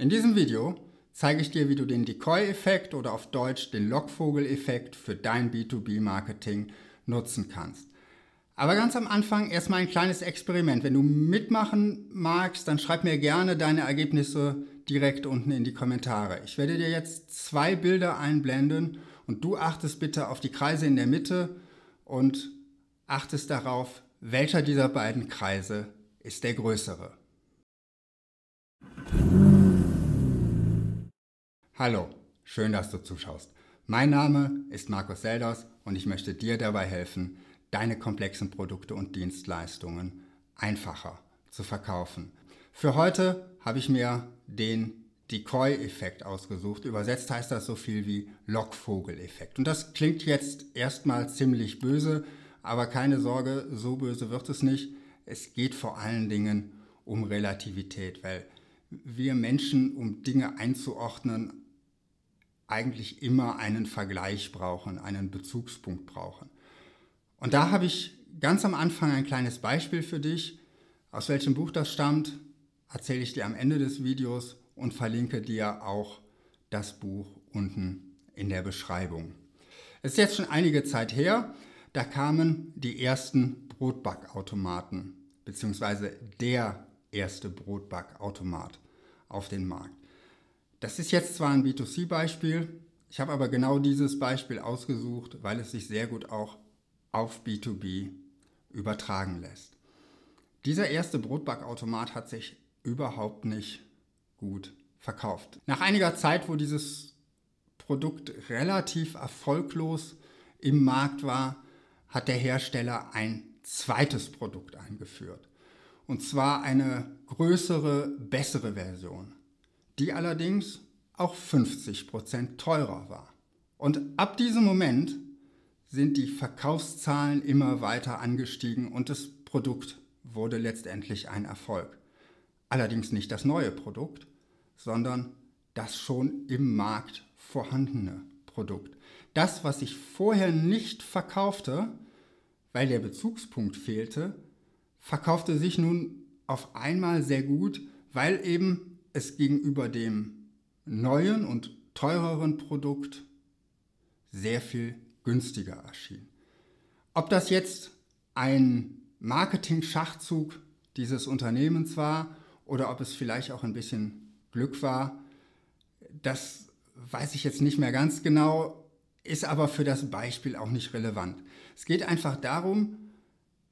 In diesem Video zeige ich dir, wie du den Decoy-Effekt oder auf Deutsch den Lockvogel-Effekt für dein B2B-Marketing nutzen kannst. Aber ganz am Anfang erstmal ein kleines Experiment. Wenn du mitmachen magst, dann schreib mir gerne deine Ergebnisse direkt unten in die Kommentare. Ich werde dir jetzt zwei Bilder einblenden und du achtest bitte auf die Kreise in der Mitte und achtest darauf, welcher dieser beiden Kreise ist der größere. Hallo, schön, dass du zuschaust. Mein Name ist Markus Selders und ich möchte dir dabei helfen, deine komplexen Produkte und Dienstleistungen einfacher zu verkaufen. Für heute habe ich mir den Decoy-Effekt ausgesucht. Übersetzt heißt das so viel wie Lockvogel-Effekt. Und das klingt jetzt erstmal ziemlich böse, aber keine Sorge, so böse wird es nicht. Es geht vor allen Dingen um Relativität, weil wir Menschen, um Dinge einzuordnen, eigentlich immer einen Vergleich brauchen, einen Bezugspunkt brauchen. Und da habe ich ganz am Anfang ein kleines Beispiel für dich. Aus welchem Buch das stammt, erzähle ich dir am Ende des Videos und verlinke dir auch das Buch unten in der Beschreibung. Es ist jetzt schon einige Zeit her, da kamen die ersten Brotbackautomaten, beziehungsweise der erste Brotbackautomat auf den Markt. Das ist jetzt zwar ein B2C-Beispiel, ich habe aber genau dieses Beispiel ausgesucht, weil es sich sehr gut auch auf B2B übertragen lässt. Dieser erste Brotbackautomat hat sich überhaupt nicht gut verkauft. Nach einiger Zeit, wo dieses Produkt relativ erfolglos im Markt war, hat der Hersteller ein zweites Produkt eingeführt. Und zwar eine größere, bessere Version, die allerdings auch 50% teurer war. Und ab diesem Moment sind die Verkaufszahlen immer weiter angestiegen und das Produkt wurde letztendlich ein Erfolg. Allerdings nicht das neue Produkt, sondern das schon im Markt vorhandene Produkt. Das, was ich vorher nicht verkaufte, weil der Bezugspunkt fehlte, verkaufte sich nun auf einmal sehr gut, weil eben es gegenüber dem neuen und teureren Produkt sehr viel günstiger erschien. Ob das jetzt ein Marketing-Schachzug dieses Unternehmens war oder ob es vielleicht auch ein bisschen Glück war, das weiß ich jetzt nicht mehr ganz genau, ist aber für das Beispiel auch nicht relevant. Es geht einfach darum,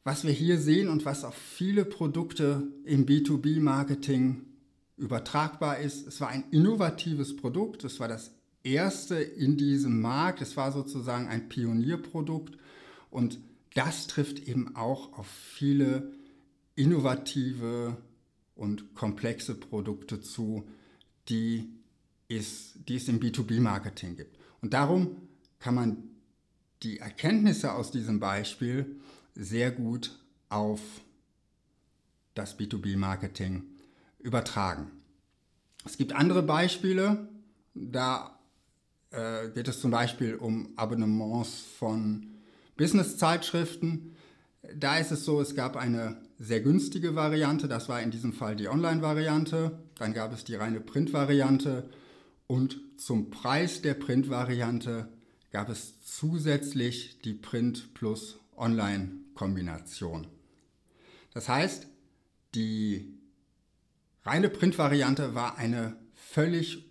was wir hier sehen und was auf viele Produkte im B2B-Marketing übertragbar ist. Es war ein innovatives Produkt, es war das erste in diesem Markt, es war sozusagen ein Pionierprodukt und das trifft eben auch auf viele innovative und komplexe Produkte zu, die es, die es im B2B-Marketing gibt. Und darum kann man die Erkenntnisse aus diesem Beispiel sehr gut auf das B2B-Marketing übertragen. Es gibt andere Beispiele, da äh, geht es zum Beispiel um Abonnements von Business-Zeitschriften. Da ist es so, es gab eine sehr günstige Variante, das war in diesem Fall die Online-Variante, dann gab es die reine Print-Variante und zum Preis der Print-Variante gab es zusätzlich die Print plus Online-Kombination. Das heißt, die reine Print-Variante war eine völlig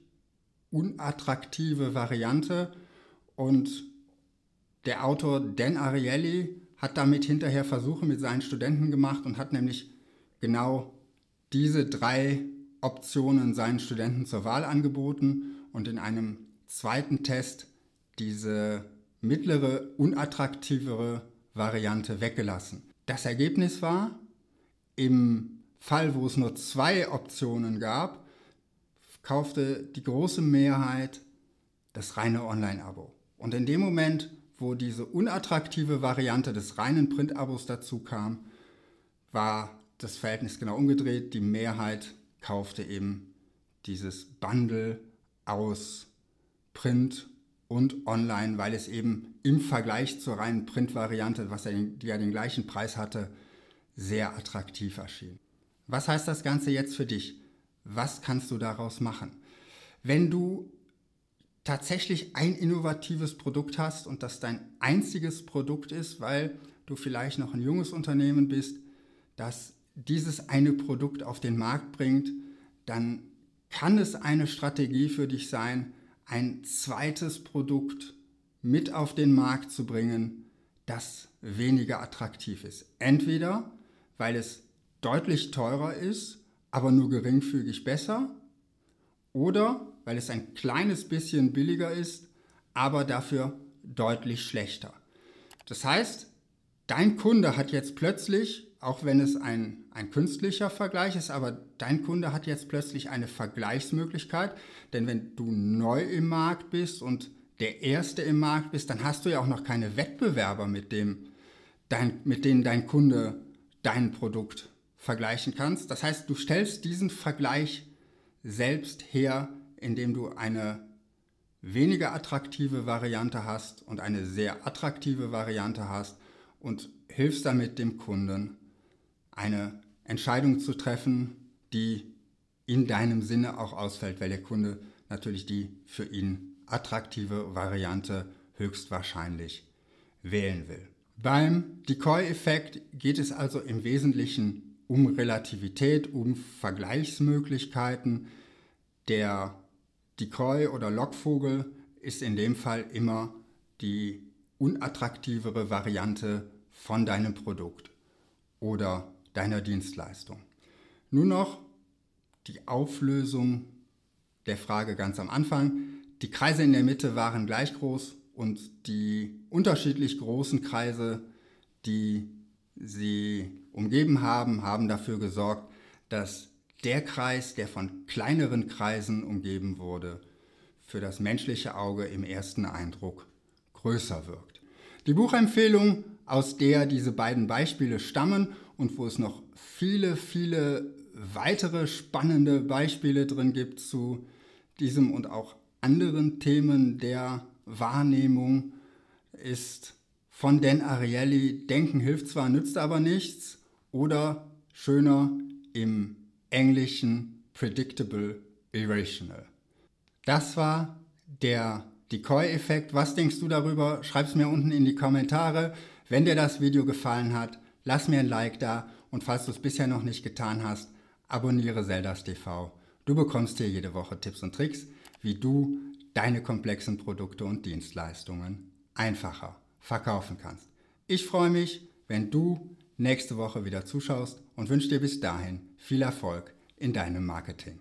unattraktive Variante und der Autor Dan Ariely hat damit hinterher Versuche mit seinen Studenten gemacht und hat nämlich genau diese drei Optionen seinen Studenten zur Wahl angeboten und in einem zweiten Test diese mittlere, unattraktivere Variante weggelassen. Das Ergebnis war, im Fall, wo es nur zwei Optionen gab, kaufte die große Mehrheit das reine Online-Abo. Und in dem Moment, wo diese unattraktive Variante des reinen Print-Abos dazu kam, war das Verhältnis genau umgedreht. Die Mehrheit kaufte eben dieses Bundle aus Print und Online, weil es eben im Vergleich zur reinen Print-Variante, die ja den gleichen Preis hatte, sehr attraktiv erschien. Was heißt das Ganze jetzt für dich? was kannst du daraus machen? Wenn du tatsächlich ein innovatives Produkt hast und das dein einziges Produkt ist, weil du vielleicht noch ein junges Unternehmen bist, das dieses eine Produkt auf den Markt bringt, dann kann es eine Strategie für dich sein, ein zweites Produkt mit auf den Markt zu bringen, das weniger attraktiv ist. Entweder weil es deutlich teurer ist, aber nur geringfügig besser, oder weil es ein kleines bisschen billiger ist, aber dafür deutlich schlechter. Das heißt, dein Kunde hat jetzt plötzlich, auch wenn es ein, ein künstlicher Vergleich ist, aber dein Kunde hat jetzt plötzlich eine Vergleichsmöglichkeit, denn wenn du neu im Markt bist und der Erste im Markt bist, dann hast du ja auch noch keine Wettbewerber, mit, dem dein, mit denen dein Kunde dein Produkt vergleichen kannst. Das heißt, du stellst diesen Vergleich selbst her, indem du eine weniger attraktive Variante hast und eine sehr attraktive Variante hast und hilfst damit dem Kunden, eine Entscheidung zu treffen, die in deinem Sinne auch ausfällt, weil der Kunde natürlich die für ihn attraktive Variante höchstwahrscheinlich wählen will. Beim Decoy-Effekt geht es also im Wesentlichen um Relativität, um Vergleichsmöglichkeiten. Der Decoy oder Lockvogel ist in dem Fall immer die unattraktivere Variante von deinem Produkt oder deiner Dienstleistung. Nur noch die Auflösung der Frage ganz am Anfang. Die Kreise in der Mitte waren gleich groß und die unterschiedlich großen Kreise, die sie umgeben haben, haben dafür gesorgt, dass der Kreis, der von kleineren Kreisen umgeben wurde, für das menschliche Auge im ersten Eindruck größer wirkt. Die Buchempfehlung, aus der diese beiden Beispiele stammen und wo es noch viele, viele weitere spannende Beispiele drin gibt zu diesem und auch anderen Themen der Wahrnehmung, ist von Dan Ariely Denken hilft zwar, nützt aber nichts oder schöner im Englischen Predictable Irrational. Das war der Decoy-Effekt. Was denkst du darüber? Schreib es mir unten in die Kommentare. Wenn dir das Video gefallen hat, lass mir ein Like da und falls du es bisher noch nicht getan hast, abonniere Zeldas TV. Du bekommst hier jede Woche Tipps und Tricks, wie du deine komplexen Produkte und Dienstleistungen einfacher verkaufen kannst. Ich freue mich, wenn du nächste Woche wieder zuschaust und wünsche dir bis dahin viel Erfolg in deinem Marketing.